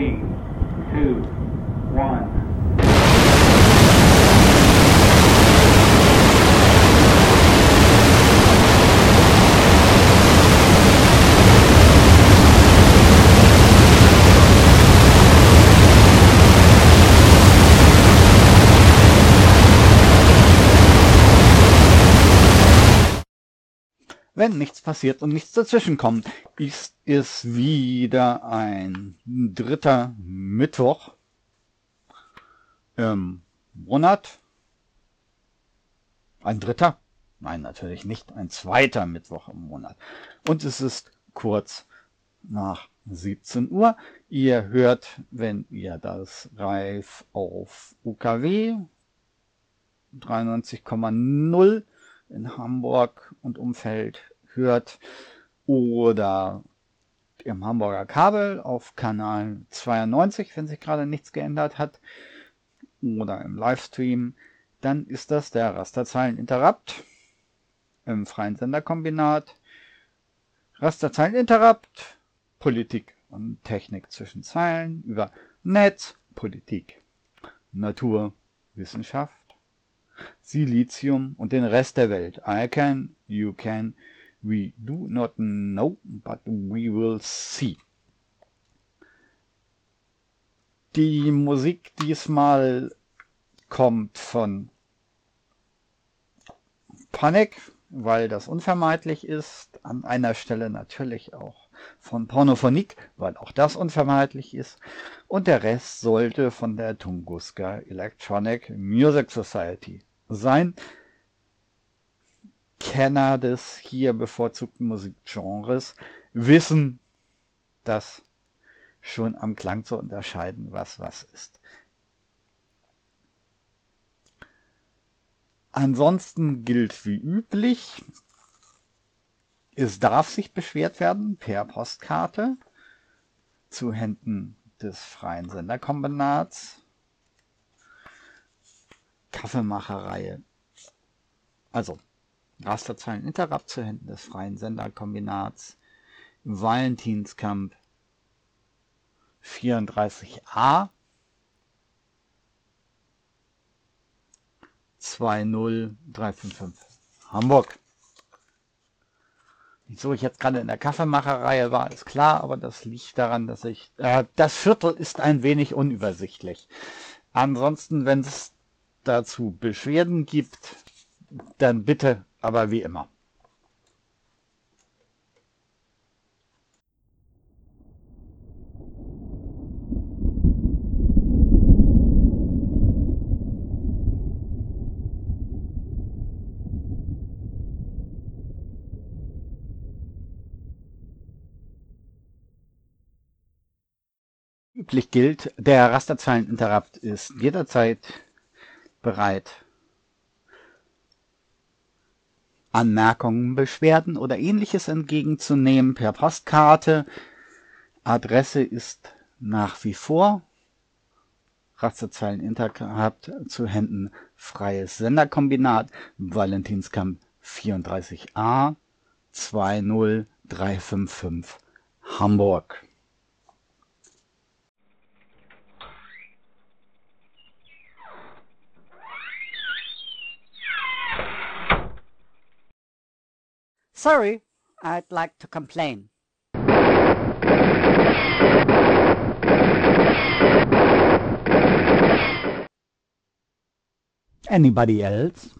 Three, two, Wenn nichts passiert und nichts dazwischenkommt, ist es wieder ein dritter Mittwoch im Monat. Ein dritter? Nein, natürlich nicht. Ein zweiter Mittwoch im Monat. Und es ist kurz nach 17 Uhr. Ihr hört, wenn ihr das Reif auf UKW 93,0 in Hamburg und Umfeld hört oder im Hamburger Kabel auf Kanal 92, wenn sich gerade nichts geändert hat, oder im Livestream, dann ist das der Rasterzeilen Interrupt im freien Senderkombinat. Rasterzeilen Interrupt, Politik und Technik zwischen Zeilen über Netz, Politik, Natur, Wissenschaft, Silizium und den Rest der Welt. I can, you can, we do not know, but we will see. Die Musik diesmal kommt von Panic, weil das unvermeidlich ist. An einer Stelle natürlich auch von Pornophonik, weil auch das unvermeidlich ist. Und der Rest sollte von der Tunguska Electronic Music Society sein. Kenner des hier bevorzugten Musikgenres wissen, dass schon am Klang zu unterscheiden, was was ist. Ansonsten gilt wie üblich, es darf sich beschwert werden per Postkarte zu Händen des freien Senderkombinats. Kaffeemacherei. Also Rasterzeilen Interrupt zu Händen des freien Senderkombinats. Valentinskamp 34a 20355 Hamburg. Wieso ich jetzt gerade in der Kaffeemacherreihe war, ist klar, aber das liegt daran, dass ich... Äh, das Viertel ist ein wenig unübersichtlich. Ansonsten, wenn es dazu Beschwerden gibt, dann bitte, aber wie immer. üblich gilt, der Rasterzeileninterrupt ist jederzeit bereit, Anmerkungen, Beschwerden oder ähnliches entgegenzunehmen per Postkarte. Adresse ist nach wie vor Rasterzeileninterrupt zu Händen Freies Senderkombinat Valentinskamp 34a 20355 Hamburg. Sorry, I'd like to complain. Anybody else?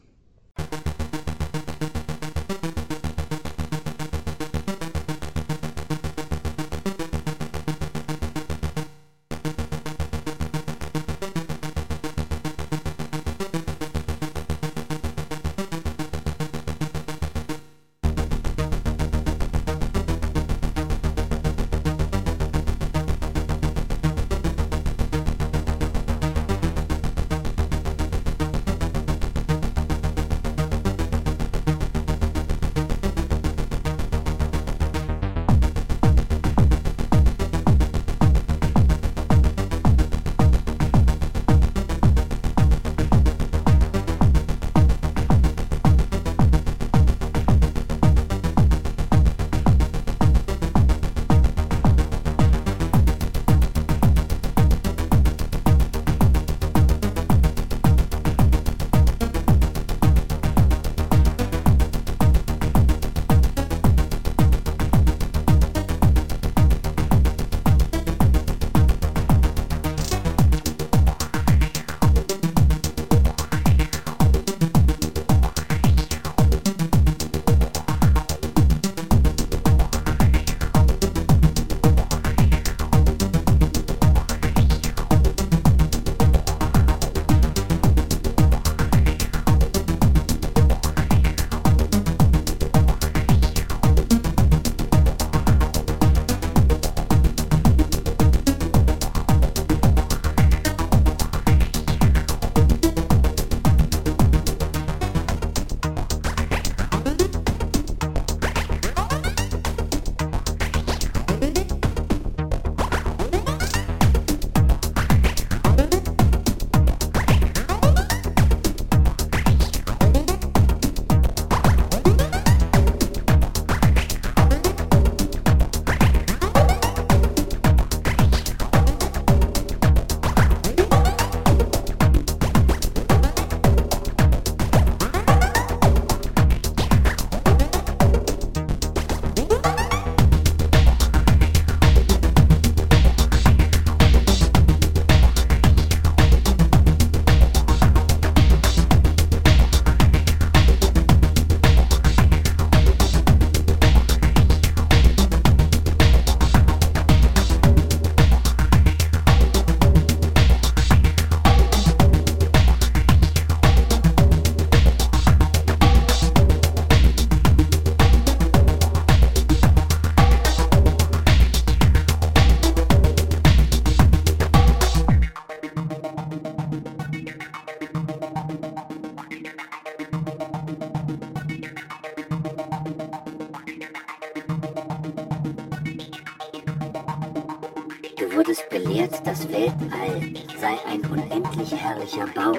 Herrlicher Bau,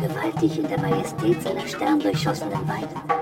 gewaltig in der Majestät seiner sterndurchschossenen Weite.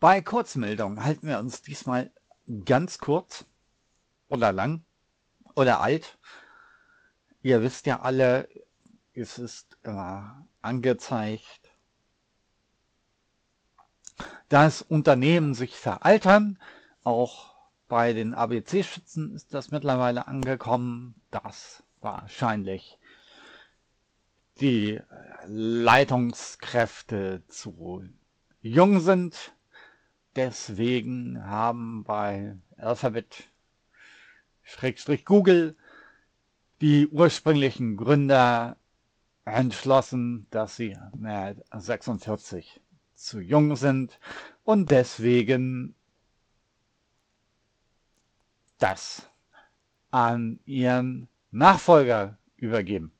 Bei Kurzmeldungen halten wir uns diesmal ganz kurz oder lang oder alt. Ihr wisst ja alle, es ist äh, angezeigt, dass Unternehmen sich veraltern. Auch bei den ABC-Schützen ist das mittlerweile angekommen, dass wahrscheinlich die Leitungskräfte zu jung sind Deswegen haben bei Alphabet Schrägstrich Google die ursprünglichen Gründer entschlossen, dass sie mit 46 zu jung sind und deswegen das an ihren Nachfolger übergeben.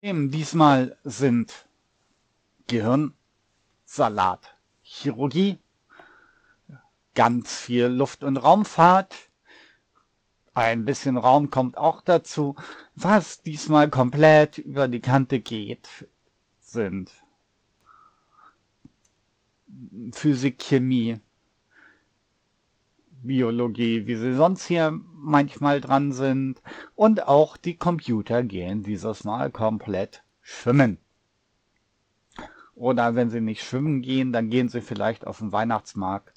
Themen diesmal sind Gehirn, Salat, Chirurgie, ganz viel Luft- und Raumfahrt, ein bisschen Raum kommt auch dazu. Was diesmal komplett über die Kante geht, sind Physik, Chemie, Biologie, wie sie sonst hier manchmal dran sind. Und auch die Computer gehen dieses Mal komplett schwimmen. Oder wenn sie nicht schwimmen gehen, dann gehen sie vielleicht auf den Weihnachtsmarkt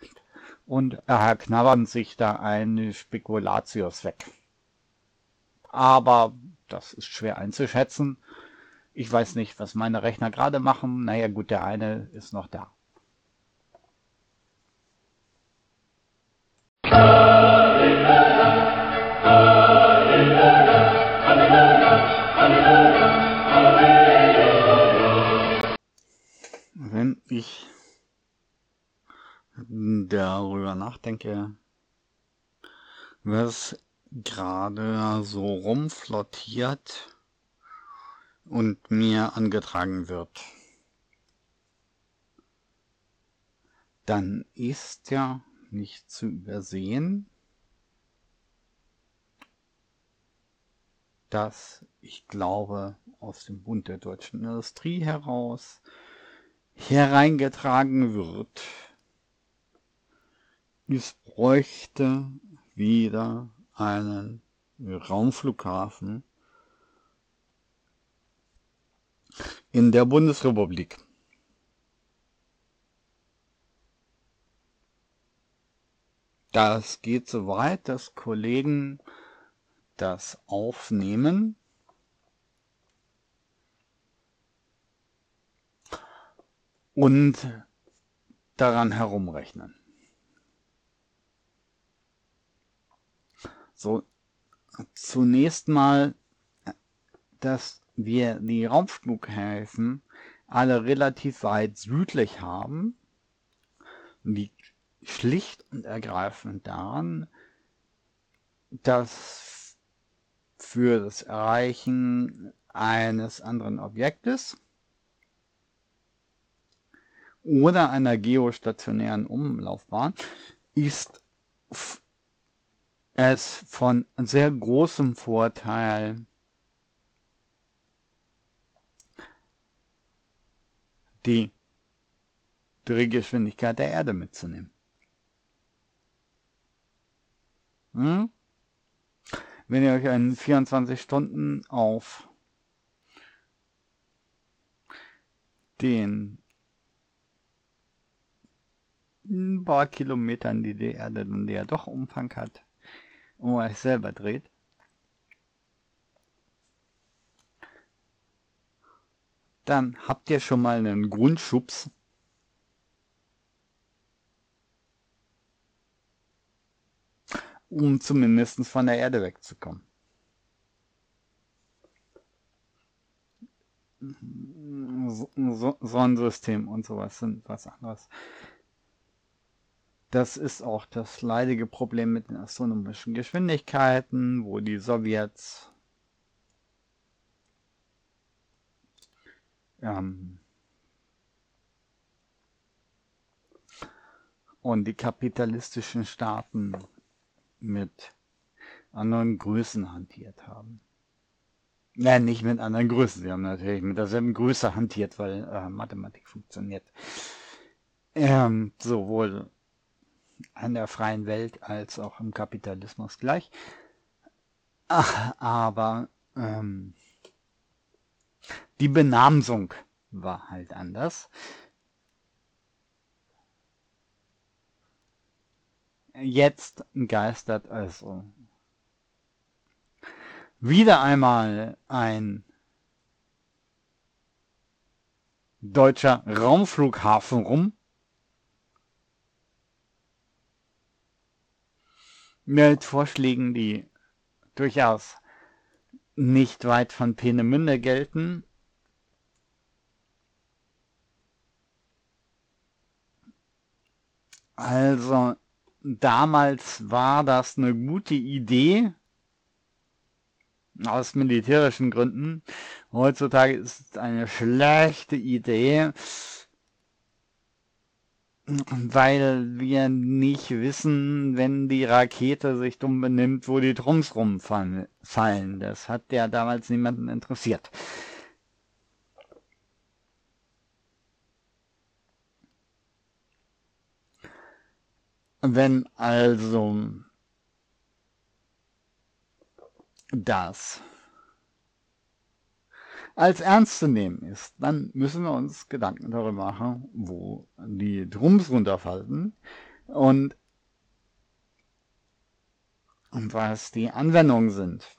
und äh, knabbern sich da eine Spekulatius weg. Aber das ist schwer einzuschätzen. Ich weiß nicht, was meine Rechner gerade machen. Naja gut, der eine ist noch da. Wenn ich darüber nachdenke, was gerade so rumflottiert und mir angetragen wird, dann ist ja nicht zu übersehen, dass ich glaube, aus dem Bund der deutschen Industrie heraus hereingetragen wird, es bräuchte wieder einen Raumflughafen in der Bundesrepublik. Das geht so weit, dass Kollegen das aufnehmen. Und daran herumrechnen. So, zunächst mal, dass wir die Raumflughäfen alle relativ weit südlich haben, liegt schlicht und ergreifend daran, dass für das Erreichen eines anderen Objektes oder einer geostationären Umlaufbahn ist es von sehr großem Vorteil, die Drehgeschwindigkeit der Erde mitzunehmen. Hm? Wenn ihr euch einen 24 Stunden auf den ein paar Kilometern, die die Erde dann ja doch Umfang hat, und euch selber dreht, dann habt ihr schon mal einen Grundschubs um zumindest von der Erde wegzukommen. So, Sonnensystem und sowas sind was anderes. Das ist auch das leidige Problem mit den astronomischen Geschwindigkeiten, wo die Sowjets ähm, und die kapitalistischen Staaten mit anderen Größen hantiert haben. Nein, nicht mit anderen Größen. Sie haben natürlich mit derselben Größe hantiert, weil äh, Mathematik funktioniert. ähm, sowohl an der freien Welt als auch im Kapitalismus gleich. Ach, aber ähm, die Benamsung war halt anders. Jetzt geistert also wieder einmal ein deutscher Raumflughafen rum. Mit Vorschlägen, die durchaus nicht weit von Peenemünde gelten. Also damals war das eine gute Idee aus militärischen Gründen. Heutzutage ist es eine schlechte Idee, weil wir nicht wissen, wenn die Rakete sich dumm benimmt, wo die Drums rumfallen. Das hat ja damals niemanden interessiert. Wenn also das als ernst zu nehmen ist, dann müssen wir uns Gedanken darüber machen, wo die Drums runterfallen und, und was die Anwendungen sind.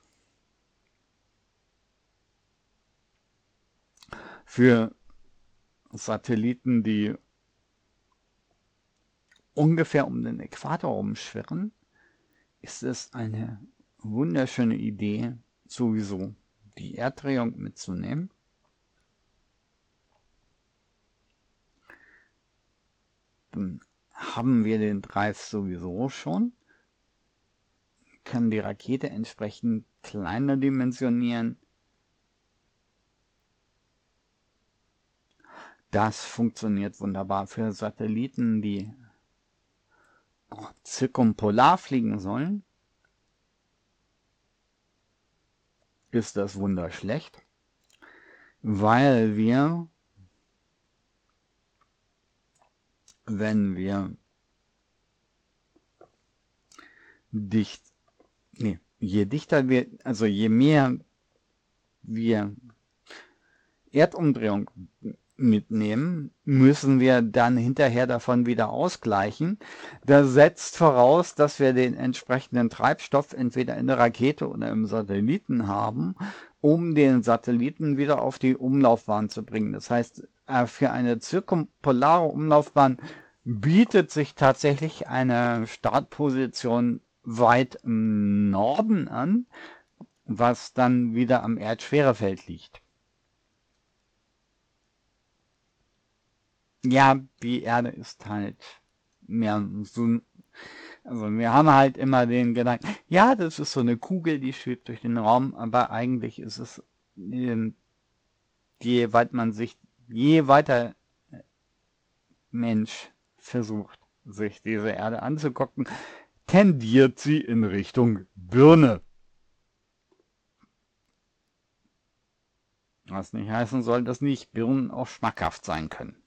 Für Satelliten, die ungefähr um den Äquator umschwirren, ist es eine wunderschöne Idee, sowieso die Erddrehung mitzunehmen. Dann haben wir den Drive sowieso schon, können die Rakete entsprechend kleiner dimensionieren. Das funktioniert wunderbar für Satelliten, die zirkumpolar fliegen sollen. ist das Wunder schlecht, weil wir, wenn wir dicht, nee, je dichter wir, also je mehr wir Erdumdrehung mitnehmen, müssen wir dann hinterher davon wieder ausgleichen. Das setzt voraus, dass wir den entsprechenden Treibstoff entweder in der Rakete oder im Satelliten haben, um den Satelliten wieder auf die Umlaufbahn zu bringen. Das heißt, äh, für eine zirkumpolare Umlaufbahn bietet sich tatsächlich eine Startposition weit im Norden an, was dann wieder am Erdschwerefeld liegt. Ja, die Erde ist halt mehr so, also wir haben halt immer den Gedanken, ja, das ist so eine Kugel, die schwebt durch den Raum, aber eigentlich ist es, ähm, je weit man sich, je weiter Mensch versucht, sich diese Erde anzugucken, tendiert sie in Richtung Birne. Was nicht heißen soll, dass nicht Birnen auch schmackhaft sein können.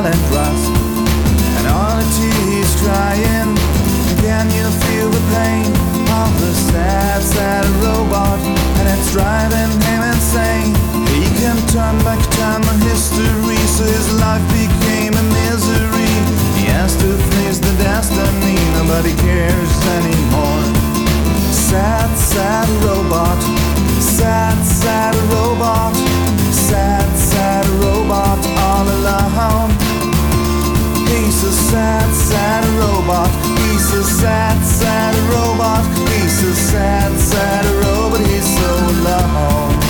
And rust, and all it is crying. Can you feel the pain of the sad, sad robot? And it's driving him insane. He can turn back time and history, so his life became a misery. He has to face the destiny, nobody cares anymore. Sad, sad robot. Sad, sad robot. Sad, sad robot all alone. He's a sad, sad robot. He's a sad, sad robot. He's a sad, sad robot. He's so alone.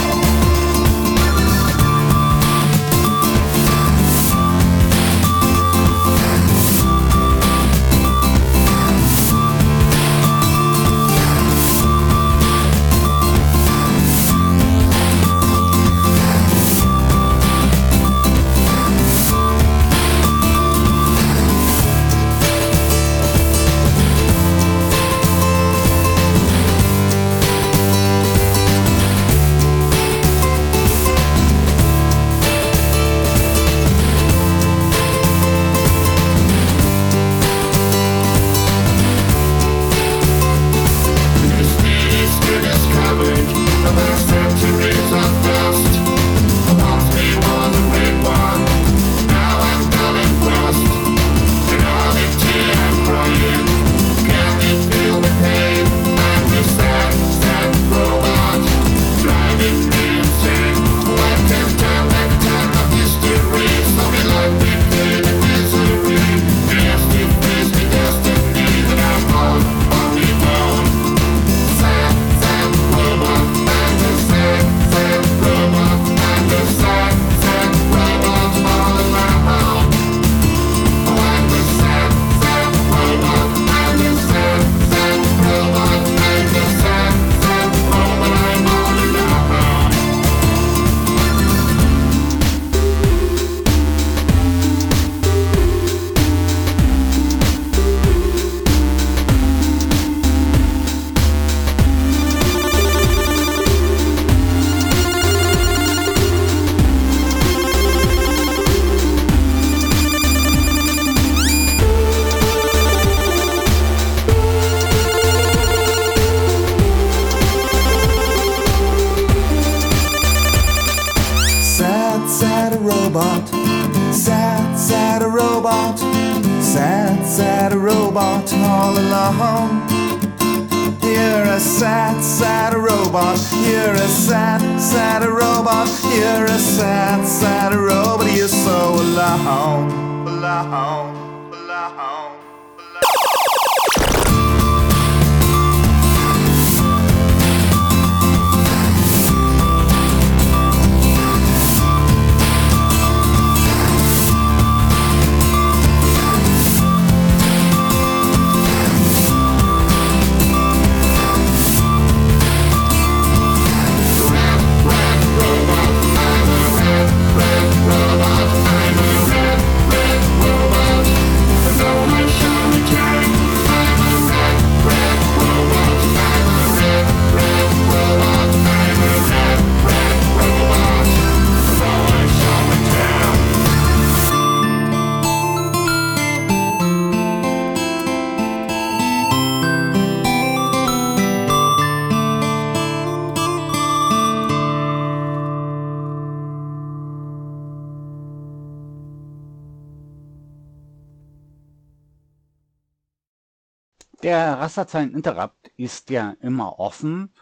Der Rasterzeichen Interrupt ist ja immer offen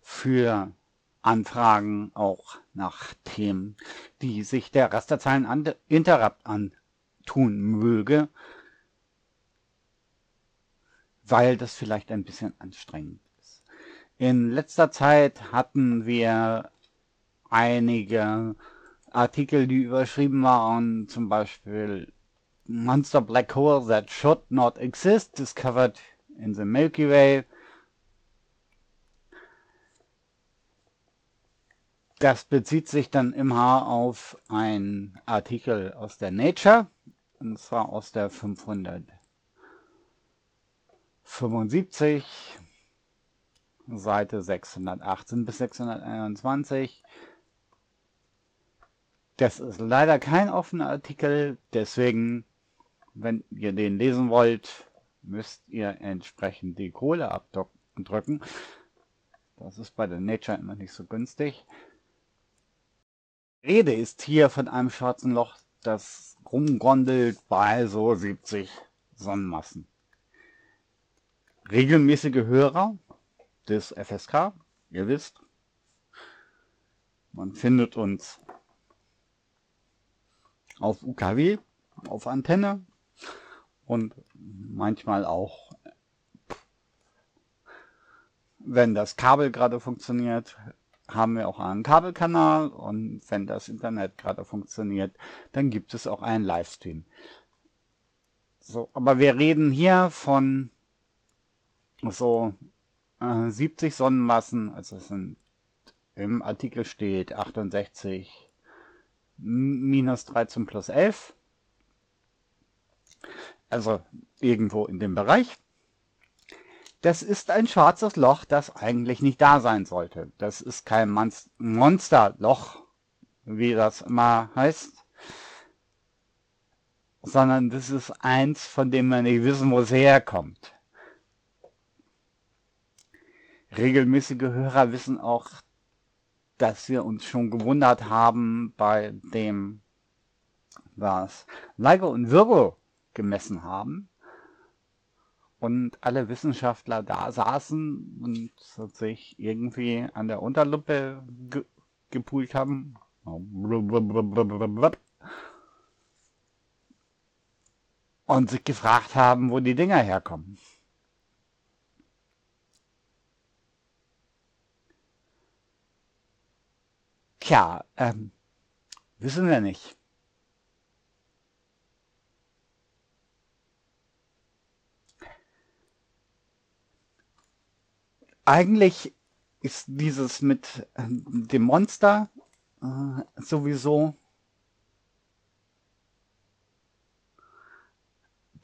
für Anfragen auch nach Themen, die sich der Rasterzeichen Ant- Interrupt antun möge, weil das vielleicht ein bisschen anstrengend ist. In letzter Zeit hatten wir einige Artikel, die überschrieben waren, zum Beispiel Monster Black Hole that should not exist, discovered in the Milky Way. Das bezieht sich dann immer auf einen Artikel aus der Nature, und zwar aus der 575, Seite 618 bis 621. Das ist leider kein offener Artikel, deswegen, wenn ihr den lesen wollt, müsst ihr entsprechend die Kohle abdrücken. Das ist bei der Nature immer nicht so günstig. Rede ist hier von einem schwarzen Loch, das rumgondelt bei so 70 Sonnenmassen. Regelmäßige Hörer des FSK, ihr wisst, man findet uns auf UKW, auf Antenne und manchmal auch, wenn das Kabel gerade funktioniert, haben wir auch einen Kabelkanal und wenn das Internet gerade funktioniert, dann gibt es auch einen Livestream. So, aber wir reden hier von so äh, 70 Sonnenmassen, also es sind im Artikel steht 68 minus 13 plus 11. Also irgendwo in dem Bereich. Das ist ein schwarzes Loch, das eigentlich nicht da sein sollte. Das ist kein Monsterloch, wie das immer heißt, sondern das ist eins, von dem wir nicht wissen, wo es herkommt. Regelmäßige Hörer wissen auch, dass wir uns schon gewundert haben bei dem, was Leigo und Virgo gemessen haben und alle Wissenschaftler da saßen und sich irgendwie an der Unterlippe ge gepult haben. Und sich gefragt haben, wo die Dinger herkommen. Tja, ähm, wissen wir nicht. Eigentlich ist dieses mit äh, dem Monster äh, sowieso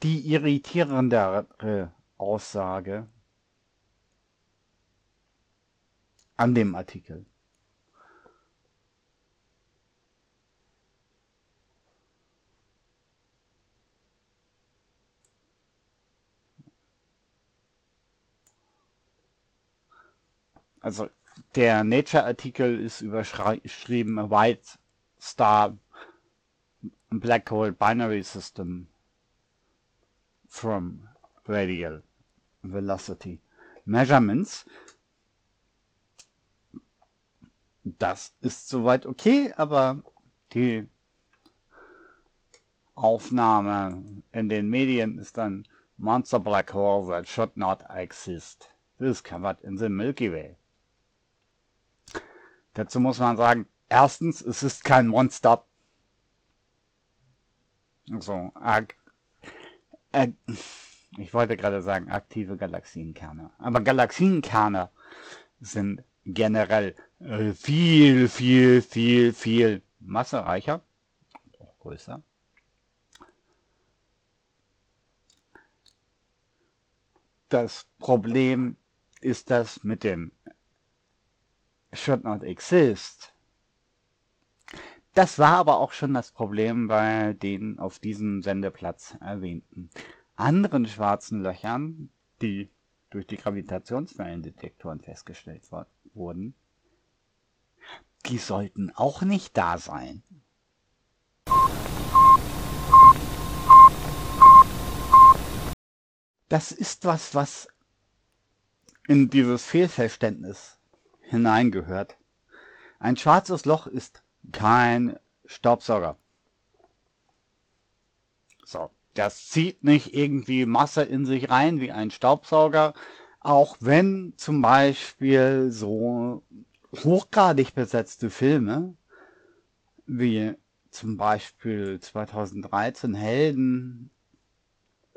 die irritierendere Aussage an dem Artikel. Also der Nature-Artikel ist überschrieben White Star Black Hole Binary System from Radial Velocity Measurements. Das ist soweit okay, aber die Aufnahme in den Medien ist dann Monster Black Hole that should not exist. Discovered in the Milky Way. Dazu muss man sagen, erstens, es ist kein Monster. So, äh, ich wollte gerade sagen, aktive Galaxienkerne. Aber Galaxienkerne sind generell äh, viel, viel, viel, viel massereicher, auch größer. Das Problem ist das mit dem should not exist. Das war aber auch schon das Problem bei den auf diesem Sendeplatz erwähnten anderen schwarzen Löchern, die durch die Gravitationswellendetektoren festgestellt wurden. Die sollten auch nicht da sein. Das ist was, was in dieses Fehlverständnis hineingehört. Ein schwarzes Loch ist kein Staubsauger. So, das zieht nicht irgendwie Masse in sich rein wie ein Staubsauger, auch wenn zum Beispiel so hochgradig besetzte Filme wie zum Beispiel 2013 Helden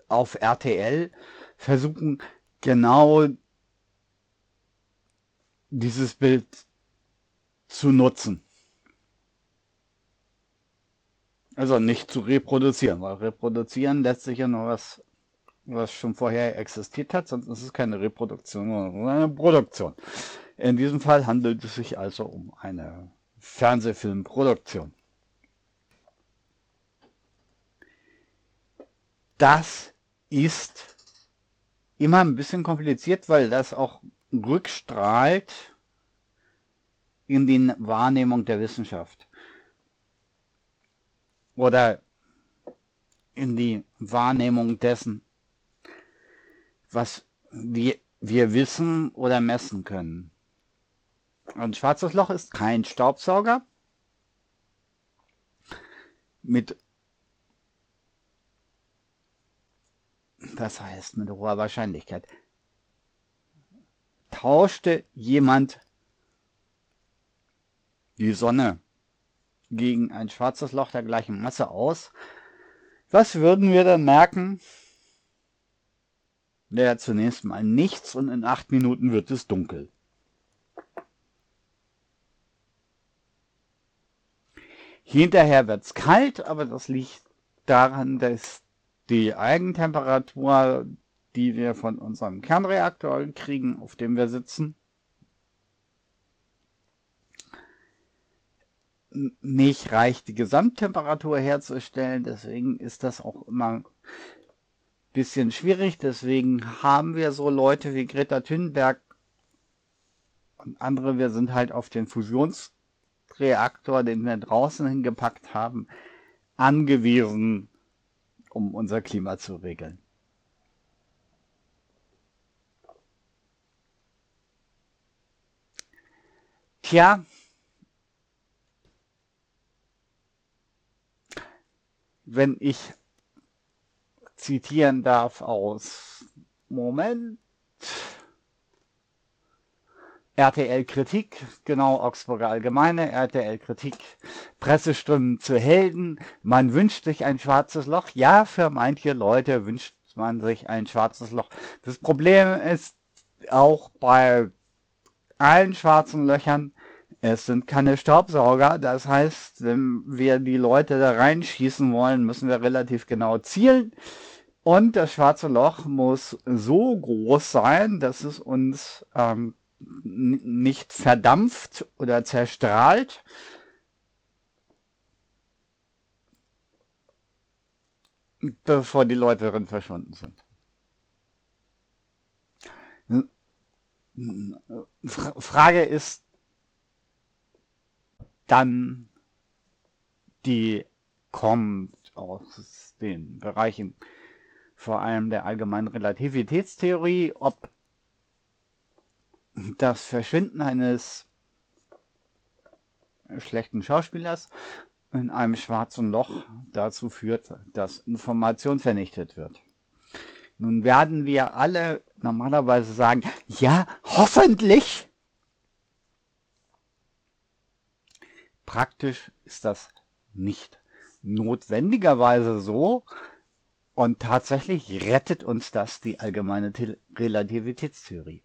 auf RTL versuchen genau dieses Bild zu nutzen. Also nicht zu reproduzieren, weil reproduzieren lässt sich ja nur was, was schon vorher existiert hat, sonst ist es keine Reproduktion, sondern eine Produktion. In diesem Fall handelt es sich also um eine Fernsehfilmproduktion. Das ist immer ein bisschen kompliziert, weil das auch rückstrahlt in die Wahrnehmung der Wissenschaft. Oder in die Wahrnehmung dessen, was wir, wir wissen oder messen können. Ein schwarzes Loch ist kein Staubsauger mit das heißt mit hoher Wahrscheinlichkeit tauschte jemand die Sonne gegen ein schwarzes Loch der gleichen Masse aus, was würden wir dann merken? Ja, zunächst mal nichts und in acht Minuten wird es dunkel. Hinterher wird es kalt, aber das liegt daran, dass die Eigentemperatur, die wir von unserem Kernreaktor kriegen, auf dem wir sitzen, nicht reicht, die Gesamttemperatur herzustellen. Deswegen ist das auch immer ein bisschen schwierig. Deswegen haben wir so Leute wie Greta Thunberg und andere. Wir sind halt auf den Fusionsreaktor, den wir draußen hingepackt haben, angewiesen, um unser Klima zu regeln. Tja, wenn ich zitieren darf aus Moment. RTL Kritik, genau Augsburger Allgemeine, RTL Kritik, Pressestimmen zu Helden. Man wünscht sich ein schwarzes Loch. Ja, für manche Leute wünscht man sich ein schwarzes Loch. Das Problem ist auch bei allen schwarzen Löchern, es sind keine Staubsauger. Das heißt, wenn wir die Leute da reinschießen wollen, müssen wir relativ genau zielen. Und das schwarze Loch muss so groß sein, dass es uns ähm, nicht verdampft oder zerstrahlt. bevor die Leute darin verschwunden sind. Frage ist dann, die kommt aus den Bereichen vor allem der allgemeinen Relativitätstheorie, ob das Verschwinden eines schlechten Schauspielers in einem schwarzen Loch dazu führt, dass Information vernichtet wird. Nun werden wir alle normalerweise sagen, ja, hoffentlich. Praktisch ist das nicht notwendigerweise so. Und tatsächlich rettet uns das die allgemeine Relativitätstheorie.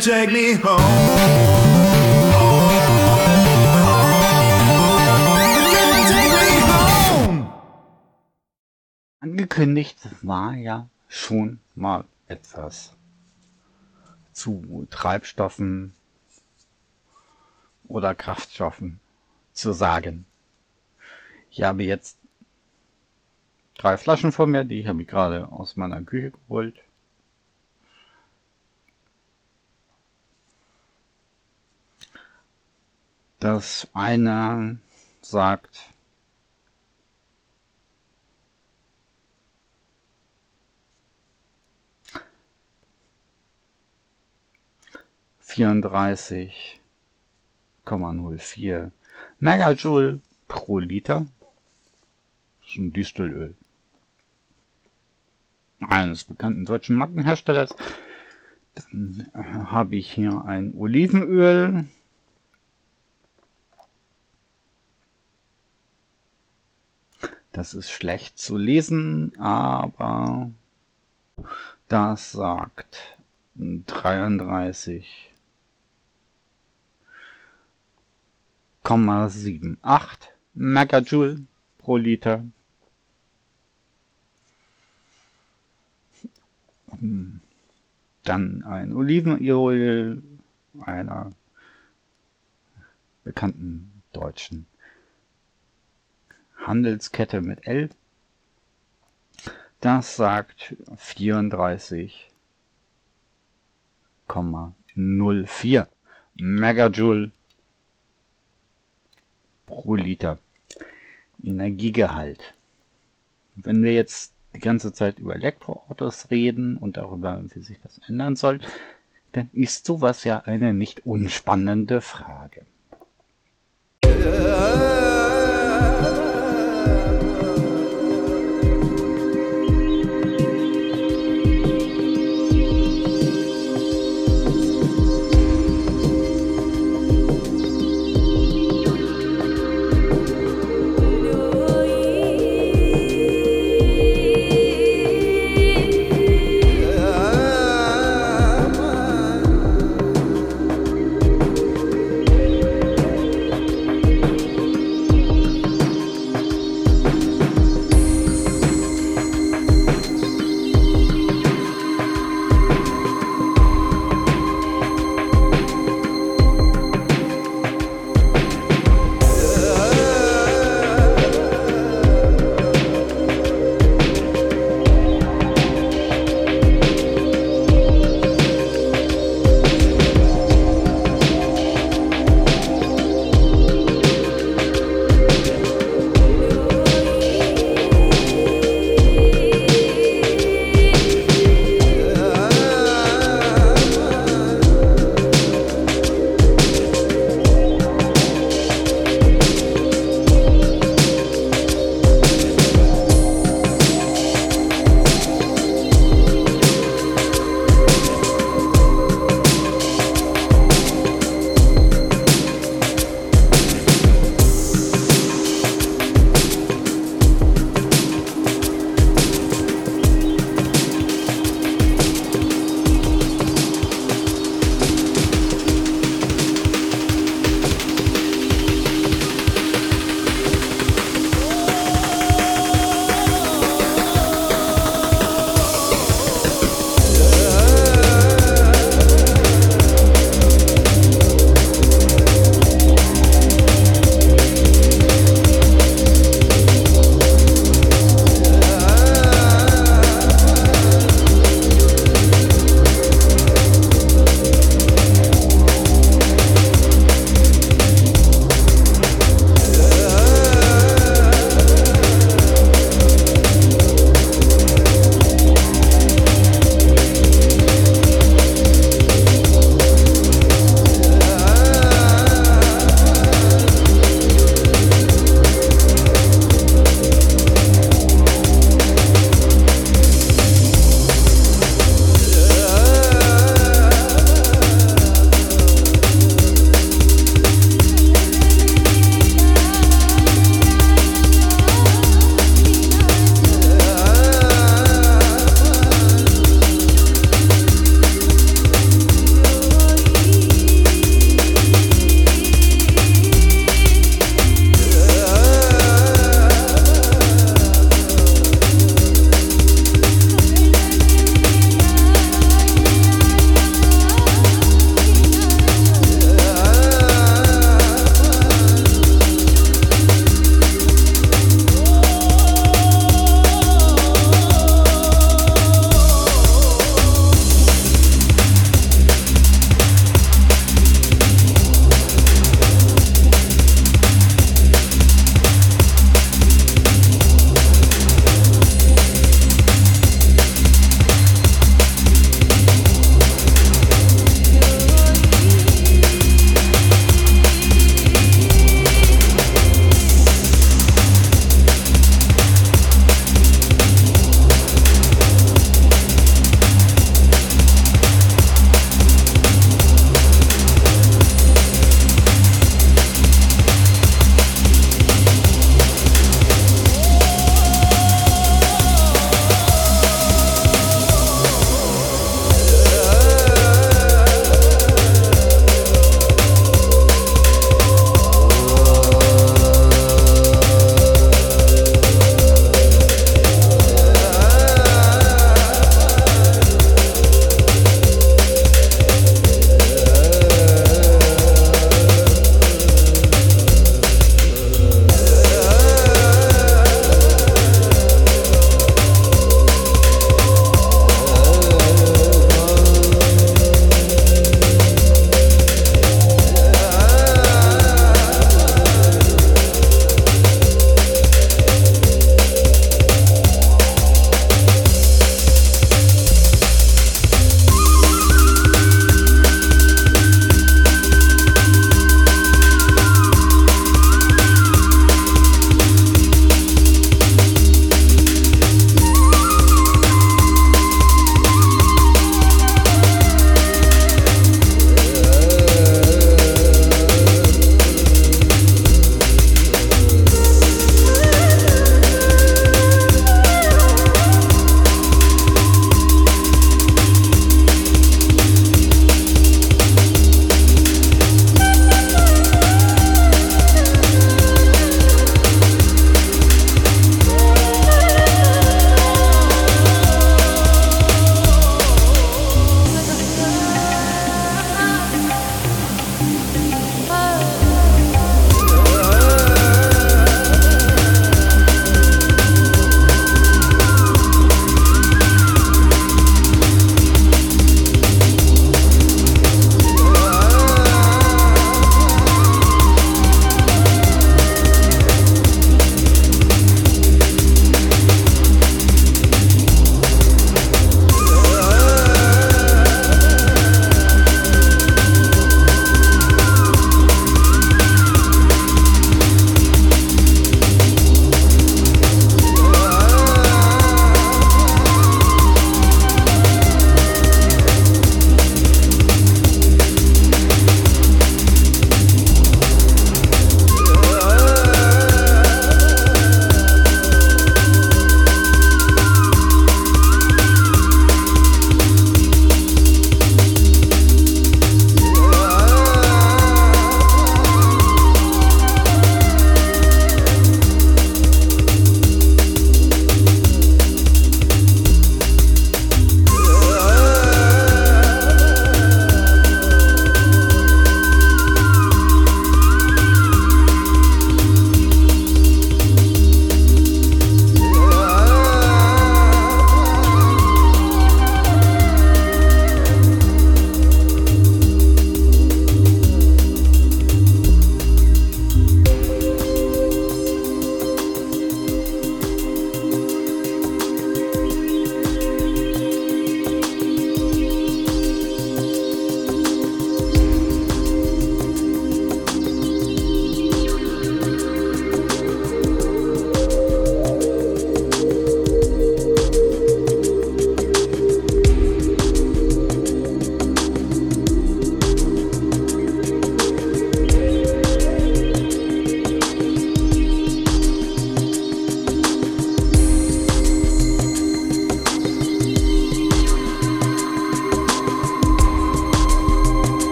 Take me home? Angekündigt war ja schon mal etwas zu Treibstoffen oder Kraftstoffen zu sagen. Ich habe jetzt drei Flaschen vor mir, die habe ich gerade aus meiner Küche geholt. Das eine sagt vierunddreißig Komma null vier Megajoule pro Liter. Das ist ein Distelöl. Eines bekannten deutschen Markenherstellers. Dann äh, habe ich hier ein Olivenöl. Das ist schlecht zu lesen, aber das sagt 33,78 Megajoule pro Liter. Dann ein Olivenöl einer bekannten deutschen Handelskette mit L. Das sagt 34,04 Megajoule pro Liter Energiegehalt. Wenn wir jetzt die ganze Zeit über Elektroautos reden und darüber, wie sich das ändern soll, dann ist sowas ja eine nicht unspannende Frage.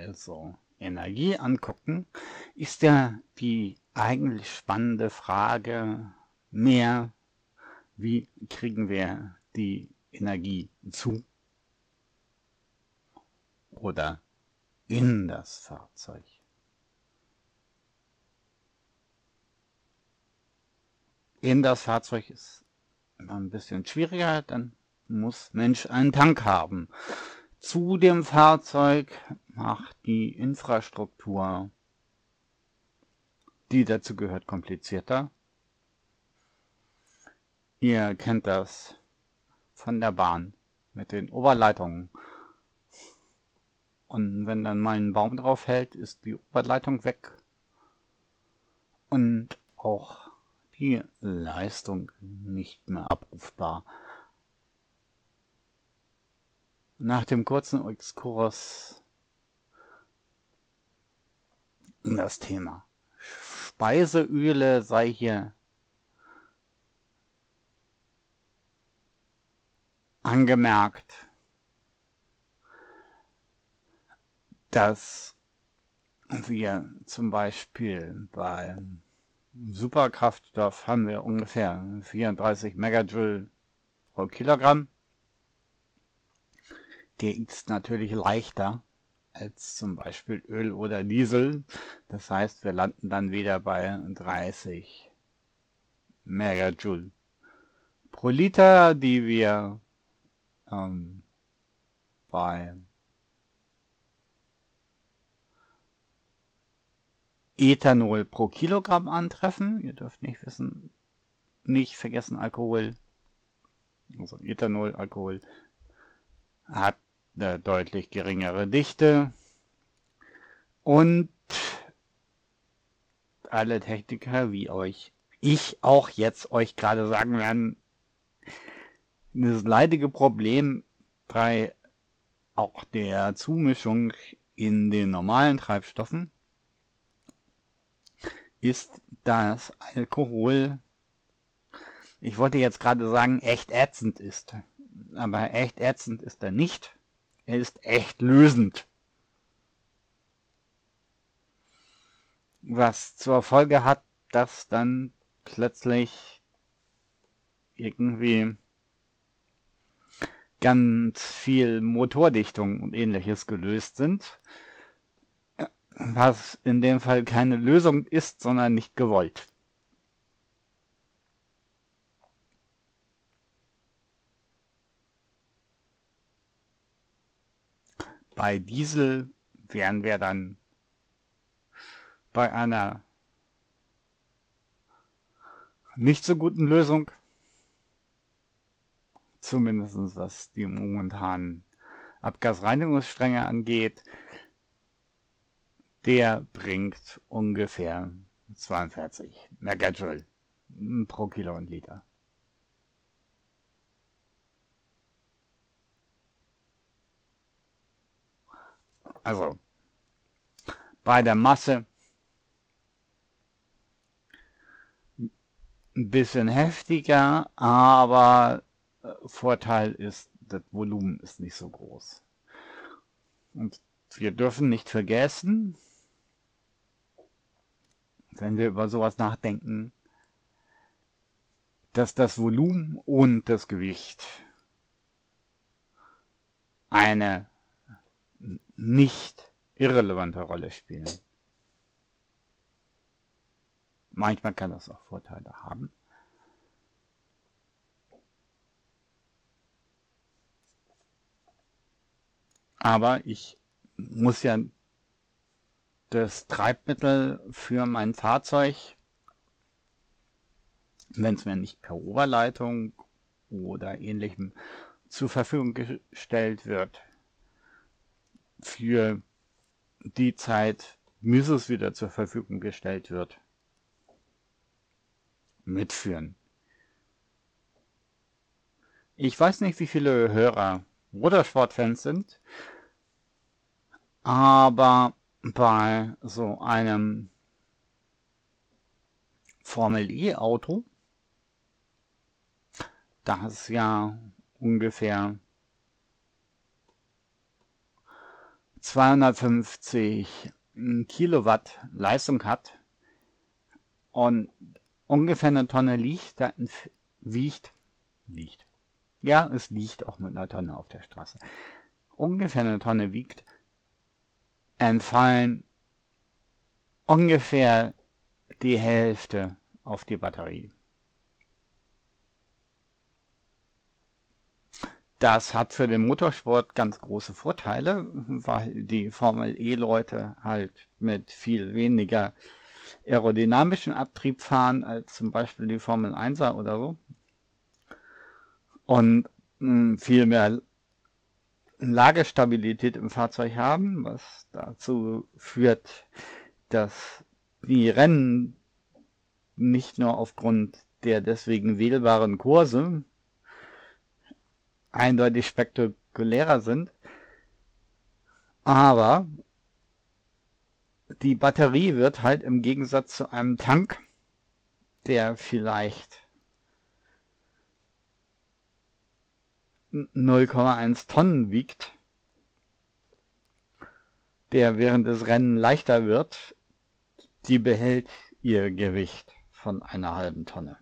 Also Energie angucken, ist ja die eigentlich spannende Frage mehr, wie kriegen wir die Energie zu oder in das Fahrzeug. In das Fahrzeug ist immer ein bisschen schwieriger, dann muss Mensch einen Tank haben. Zu dem Fahrzeug macht die Infrastruktur, die dazu gehört, komplizierter. Ihr kennt das von der Bahn mit den Oberleitungen. Und wenn dann mal ein Baum drauf hält, ist die Oberleitung weg. Und auch die Leistung nicht mehr abrufbar. Nach dem kurzen Exkurs in das Thema. Speiseöle sei hier angemerkt, dass wir zum Beispiel bei Superkraftstoff haben wir ungefähr 34 Megajoule pro Kilogramm. Der ist natürlich leichter als zum Beispiel Öl oder Diesel. Das heißt, wir landen dann wieder bei 30 Megajoule pro Liter, die wir ähm, bei Ethanol pro Kilogramm antreffen. Ihr dürft nicht wissen, nicht vergessen Alkohol. Also Ethanol, Alkohol hat eine deutlich geringere Dichte. Und alle Techniker wie euch, ich auch jetzt euch gerade sagen werden, das leidige Problem bei auch der Zumischung in den normalen Treibstoffen ist, dass Alkohol, ich wollte jetzt gerade sagen, echt ätzend ist. Aber echt ätzend ist er nicht. Er ist echt lösend. Was zur Folge hat, dass dann plötzlich irgendwie ganz viel Motordichtung und ähnliches gelöst sind was in dem Fall keine Lösung ist, sondern nicht gewollt. Bei Diesel wären wir dann bei einer nicht so guten Lösung, zumindest was die momentanen Abgasreinigungsstränge angeht der bringt ungefähr 42 Megajoule pro Kilo und Liter. Also bei der Masse ein bisschen heftiger, aber äh, Vorteil ist, das Volumen ist nicht so groß. Und wir dürfen nicht vergessen, wenn wir über sowas nachdenken, dass das Volumen und das Gewicht eine nicht irrelevante Rolle spielen. Manchmal kann das auch Vorteile haben. Aber ich muss ja das Treibmittel für mein Fahrzeug, wenn es mir nicht per Oberleitung oder ähnlichem zur Verfügung gestellt wird, für die Zeit, bis es wieder zur Verfügung gestellt wird, mitführen. Ich weiß nicht, wie viele Hörer Motorsportfans sind, aber bei so einem Formel E Auto, das ja ungefähr 250 Kilowatt Leistung hat und ungefähr eine Tonne liegt, da wiegt, liegt. Ja, es liegt auch mit einer Tonne auf der Straße. Ungefähr eine Tonne wiegt, entfallen ungefähr die Hälfte auf die Batterie. Das hat für den Motorsport ganz große Vorteile, weil die Formel E-Leute halt mit viel weniger aerodynamischen Abtrieb fahren als zum Beispiel die Formel 1er oder so. Und hm, viel mehr Lagestabilität im Fahrzeug haben, was dazu führt, dass die Rennen nicht nur aufgrund der deswegen wählbaren Kurse eindeutig spektakulärer sind, aber die Batterie wird halt im Gegensatz zu einem Tank, der vielleicht 0,1 Tonnen wiegt, der während des Rennen leichter wird, die behält ihr Gewicht von einer halben Tonne.